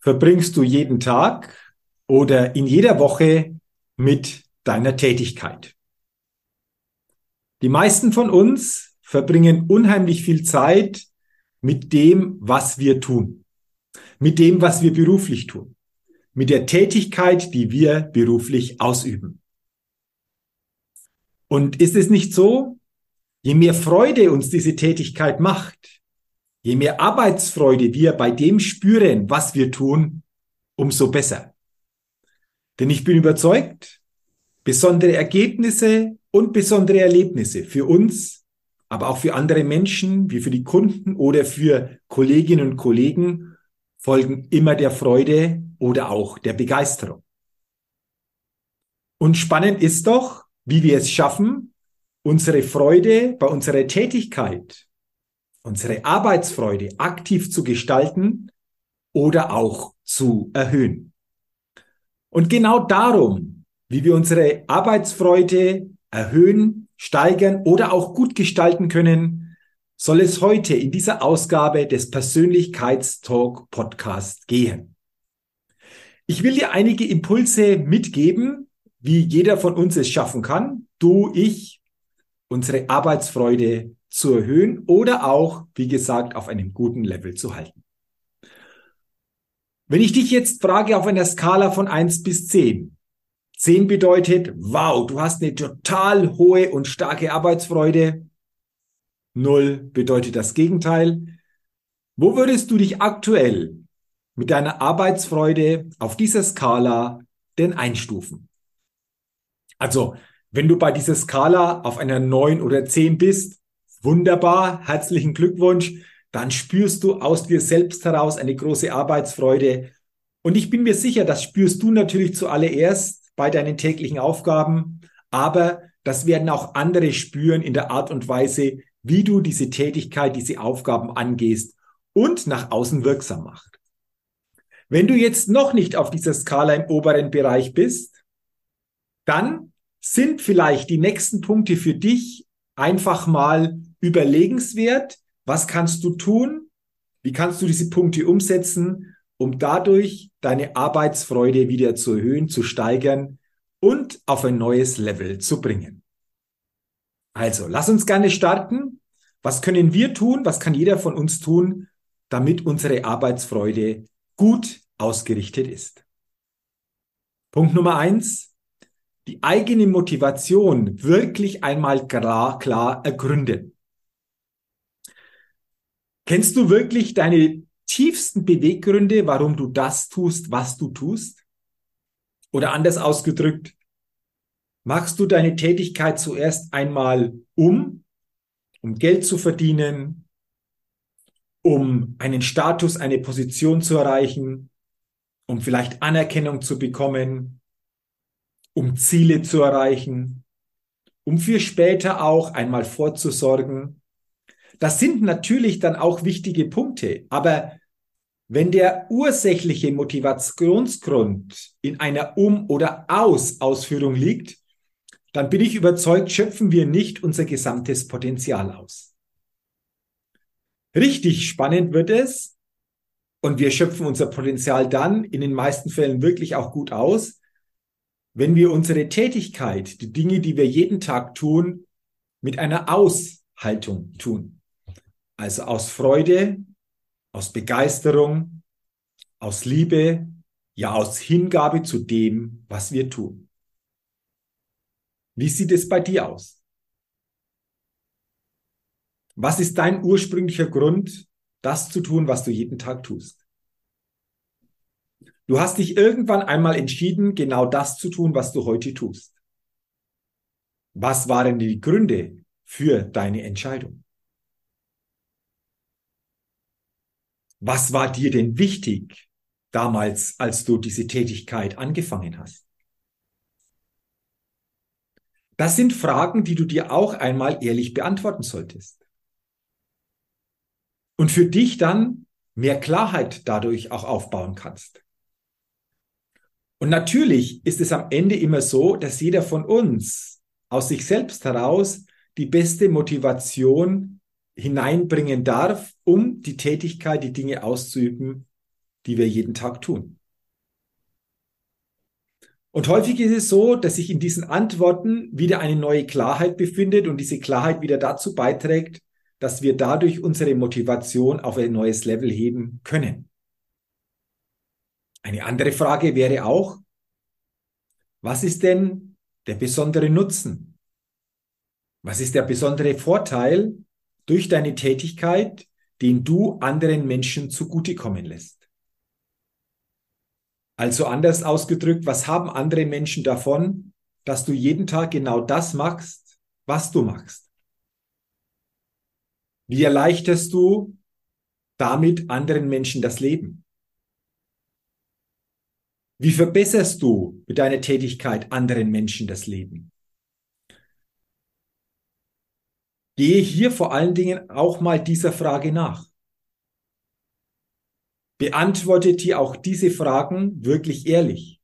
verbringst du jeden Tag oder in jeder Woche mit deiner Tätigkeit. Die meisten von uns verbringen unheimlich viel Zeit mit dem, was wir tun, mit dem, was wir beruflich tun, mit der Tätigkeit, die wir beruflich ausüben. Und ist es nicht so, je mehr Freude uns diese Tätigkeit macht, Je mehr Arbeitsfreude wir bei dem spüren, was wir tun, umso besser. Denn ich bin überzeugt, besondere Ergebnisse und besondere Erlebnisse für uns, aber auch für andere Menschen, wie für die Kunden oder für Kolleginnen und Kollegen, folgen immer der Freude oder auch der Begeisterung. Und spannend ist doch, wie wir es schaffen, unsere Freude bei unserer Tätigkeit unsere Arbeitsfreude aktiv zu gestalten oder auch zu erhöhen. Und genau darum, wie wir unsere Arbeitsfreude erhöhen, steigern oder auch gut gestalten können, soll es heute in dieser Ausgabe des Persönlichkeitstalk Podcast gehen. Ich will dir einige Impulse mitgeben, wie jeder von uns es schaffen kann, du, ich, unsere Arbeitsfreude zu erhöhen oder auch, wie gesagt, auf einem guten Level zu halten. Wenn ich dich jetzt frage auf einer Skala von eins bis zehn, zehn bedeutet, wow, du hast eine total hohe und starke Arbeitsfreude. Null bedeutet das Gegenteil. Wo würdest du dich aktuell mit deiner Arbeitsfreude auf dieser Skala denn einstufen? Also, wenn du bei dieser Skala auf einer neun oder zehn bist, Wunderbar, herzlichen Glückwunsch. Dann spürst du aus dir selbst heraus eine große Arbeitsfreude. Und ich bin mir sicher, das spürst du natürlich zuallererst bei deinen täglichen Aufgaben, aber das werden auch andere spüren in der Art und Weise, wie du diese Tätigkeit, diese Aufgaben angehst und nach außen wirksam macht. Wenn du jetzt noch nicht auf dieser Skala im oberen Bereich bist, dann sind vielleicht die nächsten Punkte für dich einfach mal überlegenswert. Was kannst du tun? Wie kannst du diese Punkte umsetzen, um dadurch deine Arbeitsfreude wieder zu erhöhen, zu steigern und auf ein neues Level zu bringen? Also, lass uns gerne starten. Was können wir tun? Was kann jeder von uns tun, damit unsere Arbeitsfreude gut ausgerichtet ist? Punkt Nummer eins die eigene Motivation wirklich einmal klar, klar ergründen. Kennst du wirklich deine tiefsten Beweggründe, warum du das tust, was du tust? Oder anders ausgedrückt, machst du deine Tätigkeit zuerst einmal um, um Geld zu verdienen, um einen Status, eine Position zu erreichen, um vielleicht Anerkennung zu bekommen, um Ziele zu erreichen, um für später auch einmal vorzusorgen. Das sind natürlich dann auch wichtige Punkte, aber wenn der ursächliche Motivationsgrund in einer Um- oder Aus-Ausführung liegt, dann bin ich überzeugt, schöpfen wir nicht unser gesamtes Potenzial aus. Richtig spannend wird es, und wir schöpfen unser Potenzial dann in den meisten Fällen wirklich auch gut aus, wenn wir unsere Tätigkeit, die Dinge, die wir jeden Tag tun, mit einer Aushaltung tun. Also aus Freude, aus Begeisterung, aus Liebe, ja aus Hingabe zu dem, was wir tun. Wie sieht es bei dir aus? Was ist dein ursprünglicher Grund, das zu tun, was du jeden Tag tust? Du hast dich irgendwann einmal entschieden, genau das zu tun, was du heute tust. Was waren die Gründe für deine Entscheidung? Was war dir denn wichtig damals, als du diese Tätigkeit angefangen hast? Das sind Fragen, die du dir auch einmal ehrlich beantworten solltest. Und für dich dann mehr Klarheit dadurch auch aufbauen kannst. Und natürlich ist es am Ende immer so, dass jeder von uns aus sich selbst heraus die beste Motivation hineinbringen darf, um die Tätigkeit, die Dinge auszuüben, die wir jeden Tag tun. Und häufig ist es so, dass sich in diesen Antworten wieder eine neue Klarheit befindet und diese Klarheit wieder dazu beiträgt, dass wir dadurch unsere Motivation auf ein neues Level heben können. Eine andere Frage wäre auch, was ist denn der besondere Nutzen? Was ist der besondere Vorteil durch deine Tätigkeit, den du anderen Menschen zugutekommen lässt? Also anders ausgedrückt, was haben andere Menschen davon, dass du jeden Tag genau das machst, was du machst? Wie erleichterst du damit anderen Menschen das Leben? Wie verbesserst du mit deiner Tätigkeit anderen Menschen das Leben? Gehe hier vor allen Dingen auch mal dieser Frage nach. Beantworte dir auch diese Fragen wirklich ehrlich.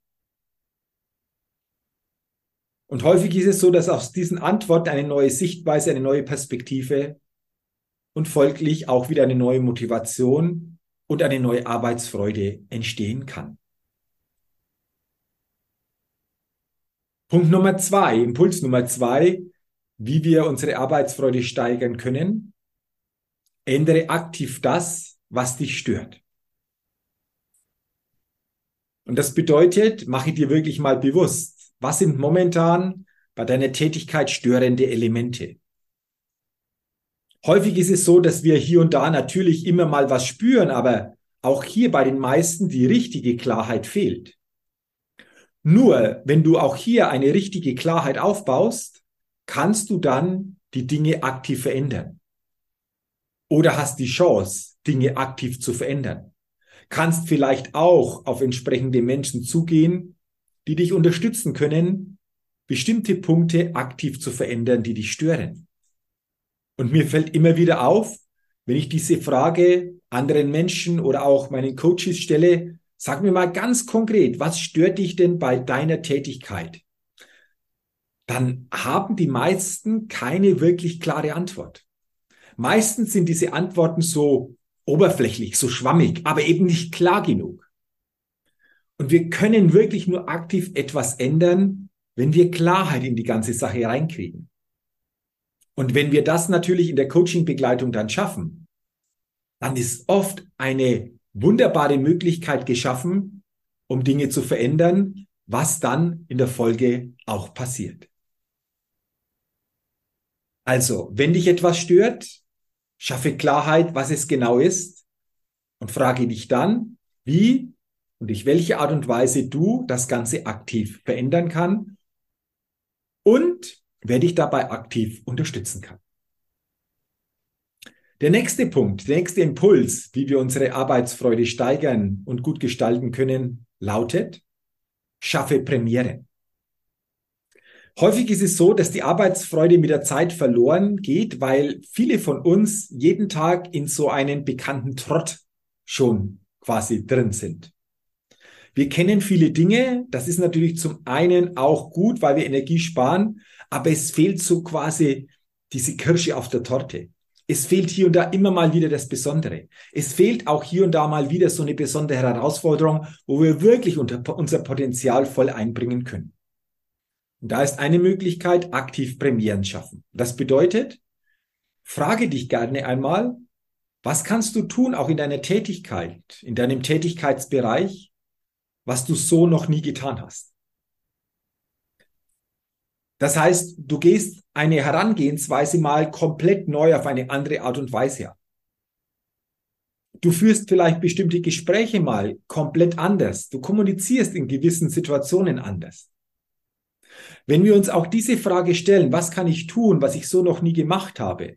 Und häufig ist es so, dass aus diesen Antworten eine neue Sichtweise, eine neue Perspektive und folglich auch wieder eine neue Motivation und eine neue Arbeitsfreude entstehen kann. Punkt Nummer zwei, Impuls Nummer zwei, wie wir unsere Arbeitsfreude steigern können. Ändere aktiv das, was dich stört. Und das bedeutet, mache dir wirklich mal bewusst, was sind momentan bei deiner Tätigkeit störende Elemente. Häufig ist es so, dass wir hier und da natürlich immer mal was spüren, aber auch hier bei den meisten die richtige Klarheit fehlt. Nur wenn du auch hier eine richtige Klarheit aufbaust, kannst du dann die Dinge aktiv verändern. Oder hast die Chance, Dinge aktiv zu verändern. Kannst vielleicht auch auf entsprechende Menschen zugehen, die dich unterstützen können, bestimmte Punkte aktiv zu verändern, die dich stören. Und mir fällt immer wieder auf, wenn ich diese Frage anderen Menschen oder auch meinen Coaches stelle, sag mir mal ganz konkret, was stört dich denn bei deiner Tätigkeit? Dann haben die meisten keine wirklich klare Antwort. Meistens sind diese Antworten so oberflächlich, so schwammig, aber eben nicht klar genug. Und wir können wirklich nur aktiv etwas ändern, wenn wir Klarheit in die ganze Sache reinkriegen. Und wenn wir das natürlich in der Coaching-Begleitung dann schaffen, dann ist oft eine wunderbare Möglichkeit geschaffen, um Dinge zu verändern, was dann in der Folge auch passiert. Also, wenn dich etwas stört, schaffe Klarheit, was es genau ist und frage dich dann, wie und durch welche Art und Weise du das Ganze aktiv verändern kann und wer dich dabei aktiv unterstützen kann. Der nächste Punkt, der nächste Impuls, wie wir unsere Arbeitsfreude steigern und gut gestalten können, lautet, schaffe Premiere. Häufig ist es so, dass die Arbeitsfreude mit der Zeit verloren geht, weil viele von uns jeden Tag in so einen bekannten Trott schon quasi drin sind. Wir kennen viele Dinge. Das ist natürlich zum einen auch gut, weil wir Energie sparen, aber es fehlt so quasi diese Kirsche auf der Torte. Es fehlt hier und da immer mal wieder das Besondere. Es fehlt auch hier und da mal wieder so eine besondere Herausforderung, wo wir wirklich unser Potenzial voll einbringen können. Und da ist eine Möglichkeit, aktiv Premieren schaffen. Das bedeutet, frage dich gerne einmal, was kannst du tun, auch in deiner Tätigkeit, in deinem Tätigkeitsbereich, was du so noch nie getan hast. Das heißt, du gehst eine Herangehensweise mal komplett neu auf eine andere Art und Weise an. Du führst vielleicht bestimmte Gespräche mal komplett anders. Du kommunizierst in gewissen Situationen anders. Wenn wir uns auch diese Frage stellen, was kann ich tun, was ich so noch nie gemacht habe,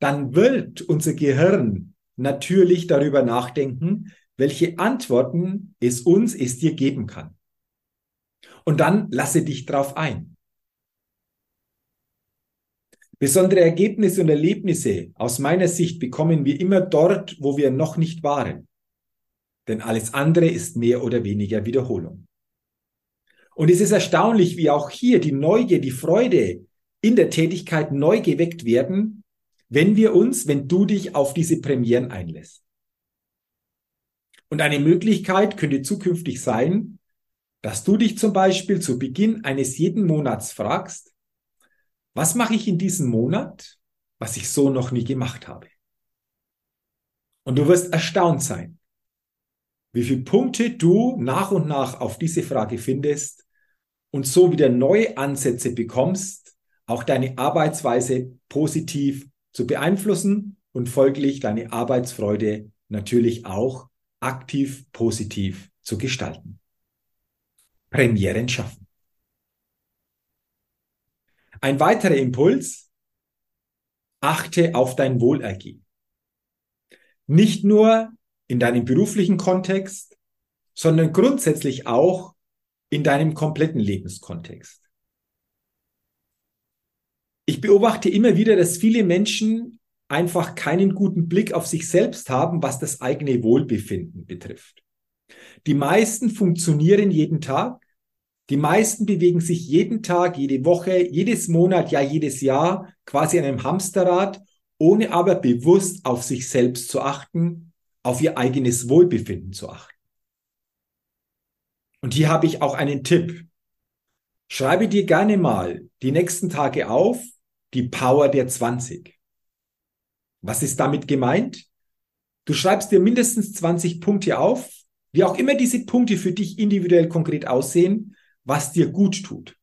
dann wird unser Gehirn natürlich darüber nachdenken, welche Antworten es uns, es dir geben kann. Und dann lasse dich drauf ein. Besondere Ergebnisse und Erlebnisse aus meiner Sicht bekommen wir immer dort, wo wir noch nicht waren. Denn alles andere ist mehr oder weniger Wiederholung. Und es ist erstaunlich, wie auch hier die Neugier, die Freude in der Tätigkeit neu geweckt werden, wenn wir uns, wenn du dich auf diese Premieren einlässt. Und eine Möglichkeit könnte zukünftig sein, dass du dich zum Beispiel zu Beginn eines jeden Monats fragst, was mache ich in diesem Monat, was ich so noch nie gemacht habe? Und du wirst erstaunt sein, wie viele Punkte du nach und nach auf diese Frage findest und so wieder neue Ansätze bekommst, auch deine Arbeitsweise positiv zu beeinflussen und folglich deine Arbeitsfreude natürlich auch aktiv positiv zu gestalten. Premieren schaffen. Ein weiterer Impuls, achte auf dein Wohlergehen. Nicht nur in deinem beruflichen Kontext, sondern grundsätzlich auch in deinem kompletten Lebenskontext. Ich beobachte immer wieder, dass viele Menschen einfach keinen guten Blick auf sich selbst haben, was das eigene Wohlbefinden betrifft. Die meisten funktionieren jeden Tag, die meisten bewegen sich jeden Tag, jede Woche, jedes Monat, ja jedes Jahr quasi an einem Hamsterrad, ohne aber bewusst auf sich selbst zu achten, auf ihr eigenes Wohlbefinden zu achten. Und hier habe ich auch einen Tipp. Schreibe dir gerne mal die nächsten Tage auf, die Power der 20. Was ist damit gemeint? Du schreibst dir mindestens 20 Punkte auf, wie auch immer diese Punkte für dich individuell konkret aussehen, was dir gut tut.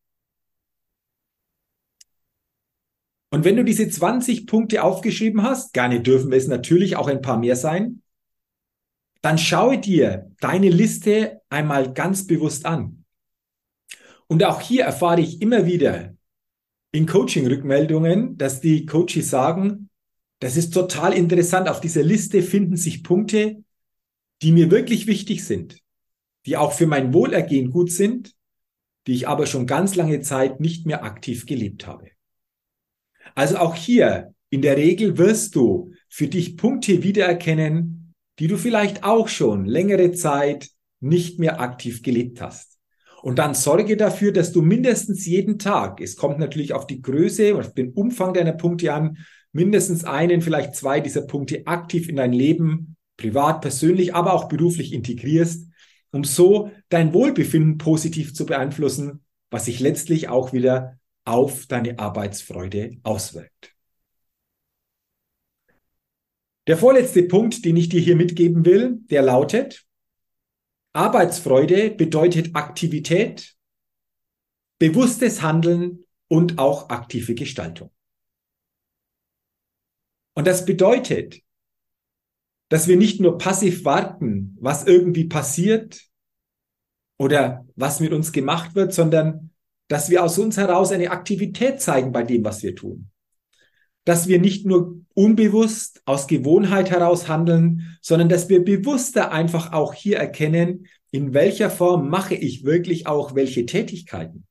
Und wenn du diese 20 Punkte aufgeschrieben hast, gerne dürfen es natürlich auch ein paar mehr sein, dann schaue dir deine Liste einmal ganz bewusst an. Und auch hier erfahre ich immer wieder in Coaching-Rückmeldungen, dass die Coaches sagen, das ist total interessant. Auf dieser Liste finden sich Punkte, die mir wirklich wichtig sind, die auch für mein Wohlergehen gut sind die ich aber schon ganz lange Zeit nicht mehr aktiv gelebt habe. Also auch hier, in der Regel wirst du für dich Punkte wiedererkennen, die du vielleicht auch schon längere Zeit nicht mehr aktiv gelebt hast. Und dann sorge dafür, dass du mindestens jeden Tag, es kommt natürlich auf die Größe und auf den Umfang deiner Punkte an, mindestens einen, vielleicht zwei dieser Punkte aktiv in dein Leben, privat, persönlich, aber auch beruflich integrierst um so dein Wohlbefinden positiv zu beeinflussen, was sich letztlich auch wieder auf deine Arbeitsfreude auswirkt. Der vorletzte Punkt, den ich dir hier mitgeben will, der lautet, Arbeitsfreude bedeutet Aktivität, bewusstes Handeln und auch aktive Gestaltung. Und das bedeutet, dass wir nicht nur passiv warten, was irgendwie passiert oder was mit uns gemacht wird, sondern dass wir aus uns heraus eine Aktivität zeigen bei dem, was wir tun. Dass wir nicht nur unbewusst aus Gewohnheit heraus handeln, sondern dass wir bewusster einfach auch hier erkennen, in welcher Form mache ich wirklich auch welche Tätigkeiten.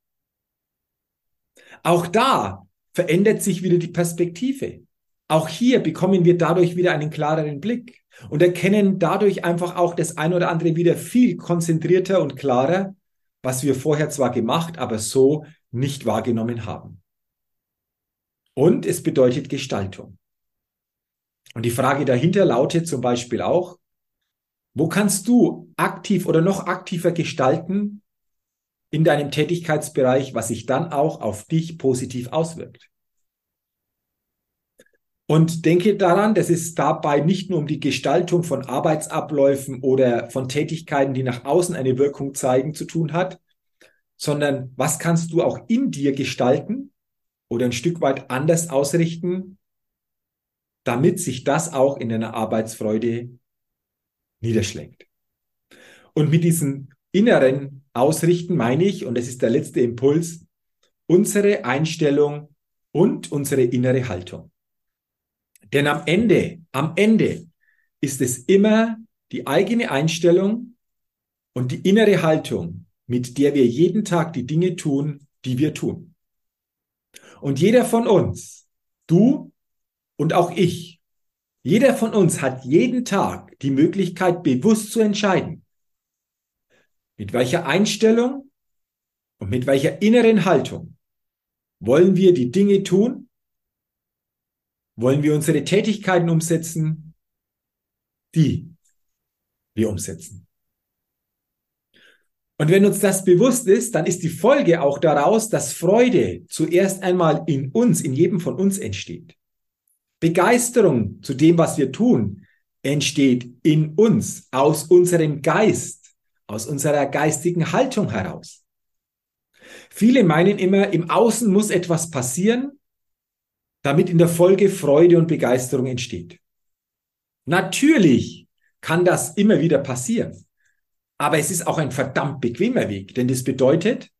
Auch da verändert sich wieder die Perspektive. Auch hier bekommen wir dadurch wieder einen klareren Blick und erkennen dadurch einfach auch das ein oder andere wieder viel konzentrierter und klarer, was wir vorher zwar gemacht, aber so nicht wahrgenommen haben. Und es bedeutet Gestaltung. Und die Frage dahinter lautet zum Beispiel auch, wo kannst du aktiv oder noch aktiver gestalten in deinem Tätigkeitsbereich, was sich dann auch auf dich positiv auswirkt? Und denke daran, dass es dabei nicht nur um die Gestaltung von Arbeitsabläufen oder von Tätigkeiten, die nach außen eine Wirkung zeigen, zu tun hat, sondern was kannst du auch in dir gestalten oder ein Stück weit anders ausrichten, damit sich das auch in deiner Arbeitsfreude niederschlägt. Und mit diesem inneren Ausrichten meine ich, und das ist der letzte Impuls, unsere Einstellung und unsere innere Haltung. Denn am Ende, am Ende ist es immer die eigene Einstellung und die innere Haltung, mit der wir jeden Tag die Dinge tun, die wir tun. Und jeder von uns, du und auch ich, jeder von uns hat jeden Tag die Möglichkeit, bewusst zu entscheiden, mit welcher Einstellung und mit welcher inneren Haltung wollen wir die Dinge tun, wollen wir unsere Tätigkeiten umsetzen, die wir umsetzen. Und wenn uns das bewusst ist, dann ist die Folge auch daraus, dass Freude zuerst einmal in uns, in jedem von uns entsteht. Begeisterung zu dem, was wir tun, entsteht in uns, aus unserem Geist, aus unserer geistigen Haltung heraus. Viele meinen immer, im Außen muss etwas passieren, damit in der Folge Freude und Begeisterung entsteht. Natürlich kann das immer wieder passieren. Aber es ist auch ein verdammt bequemer Weg, denn das bedeutet,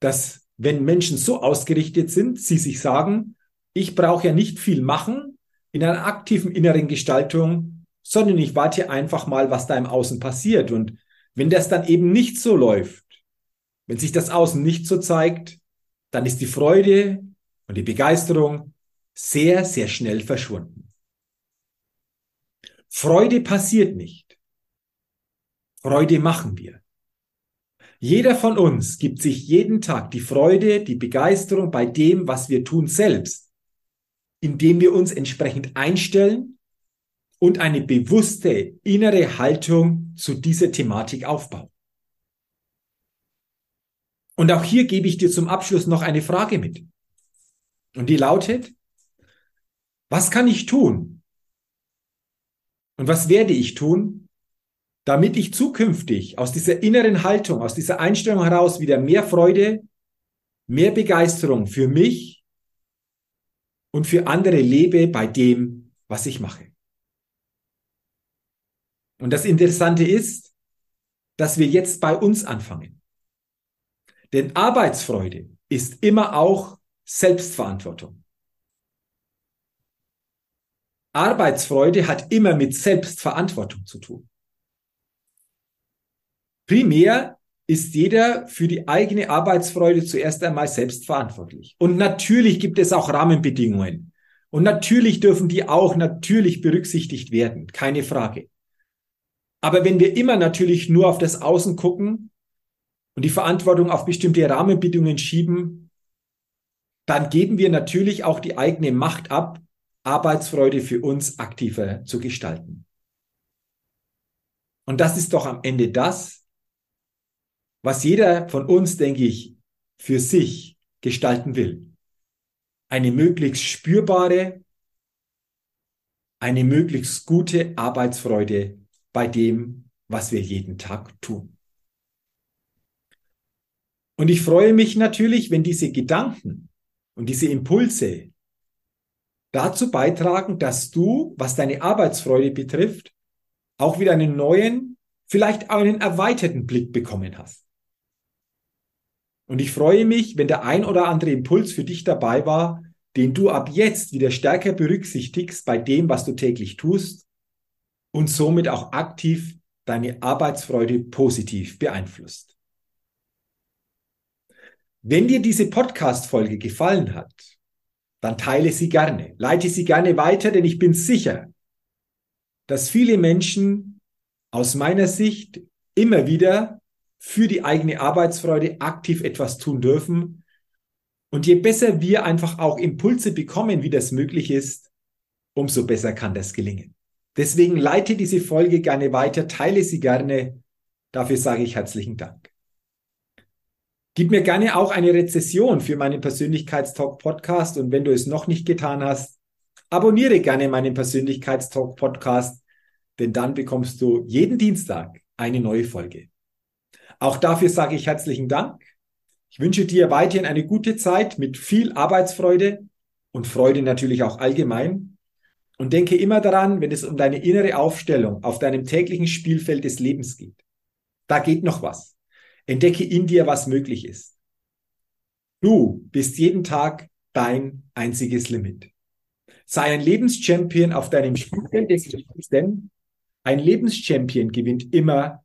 dass wenn Menschen so ausgerichtet sind, sie sich sagen, ich brauche ja nicht viel machen in einer aktiven inneren Gestaltung, sondern ich warte einfach mal, was da im Außen passiert. Und wenn das dann eben nicht so läuft, wenn sich das Außen nicht so zeigt, dann ist die Freude und die Begeisterung sehr, sehr schnell verschwunden. Freude passiert nicht. Freude machen wir. Jeder von uns gibt sich jeden Tag die Freude, die Begeisterung bei dem, was wir tun selbst, indem wir uns entsprechend einstellen und eine bewusste innere Haltung zu dieser Thematik aufbauen. Und auch hier gebe ich dir zum Abschluss noch eine Frage mit. Und die lautet, was kann ich tun? Und was werde ich tun, damit ich zukünftig aus dieser inneren Haltung, aus dieser Einstellung heraus wieder mehr Freude, mehr Begeisterung für mich und für andere lebe bei dem, was ich mache. Und das Interessante ist, dass wir jetzt bei uns anfangen. Denn Arbeitsfreude ist immer auch Selbstverantwortung. Arbeitsfreude hat immer mit Selbstverantwortung zu tun. Primär ist jeder für die eigene Arbeitsfreude zuerst einmal selbst verantwortlich. Und natürlich gibt es auch Rahmenbedingungen. Und natürlich dürfen die auch natürlich berücksichtigt werden, keine Frage. Aber wenn wir immer natürlich nur auf das Außen gucken und die Verantwortung auf bestimmte Rahmenbedingungen schieben, dann geben wir natürlich auch die eigene Macht ab, Arbeitsfreude für uns aktiver zu gestalten. Und das ist doch am Ende das, was jeder von uns, denke ich, für sich gestalten will. Eine möglichst spürbare, eine möglichst gute Arbeitsfreude bei dem, was wir jeden Tag tun. Und ich freue mich natürlich, wenn diese Gedanken und diese Impulse dazu beitragen, dass du, was deine Arbeitsfreude betrifft, auch wieder einen neuen, vielleicht einen erweiterten Blick bekommen hast. Und ich freue mich, wenn der ein oder andere Impuls für dich dabei war, den du ab jetzt wieder stärker berücksichtigst bei dem, was du täglich tust und somit auch aktiv deine Arbeitsfreude positiv beeinflusst. Wenn dir diese Podcast-Folge gefallen hat, dann teile sie gerne, leite sie gerne weiter, denn ich bin sicher, dass viele Menschen aus meiner Sicht immer wieder für die eigene Arbeitsfreude aktiv etwas tun dürfen. Und je besser wir einfach auch Impulse bekommen, wie das möglich ist, umso besser kann das gelingen. Deswegen leite diese Folge gerne weiter, teile sie gerne. Dafür sage ich herzlichen Dank. Gib mir gerne auch eine Rezession für meinen Persönlichkeitstalk Podcast und wenn du es noch nicht getan hast, Abonniere gerne meinen Persönlichkeitstalk Podcast, denn dann bekommst du jeden Dienstag eine neue Folge. Auch dafür sage ich herzlichen Dank. Ich wünsche dir weiterhin eine gute Zeit mit viel Arbeitsfreude und Freude natürlich auch allgemein. Und denke immer daran, wenn es um deine innere Aufstellung auf deinem täglichen Spielfeld des Lebens geht. Da geht noch was. Entdecke in dir, was möglich ist. Du bist jeden Tag dein einziges Limit. Sei ein Lebenschampion auf deinem Spielfeld des Lebens, denn ein Lebenschampion gewinnt immer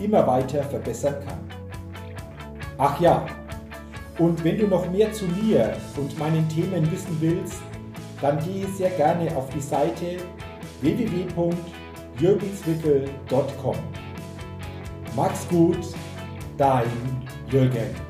immer weiter verbessern kann. Ach ja, und wenn du noch mehr zu mir und meinen Themen wissen willst, dann gehe sehr gerne auf die Seite www.jürgenswickel.com. Max gut, dein Jürgen.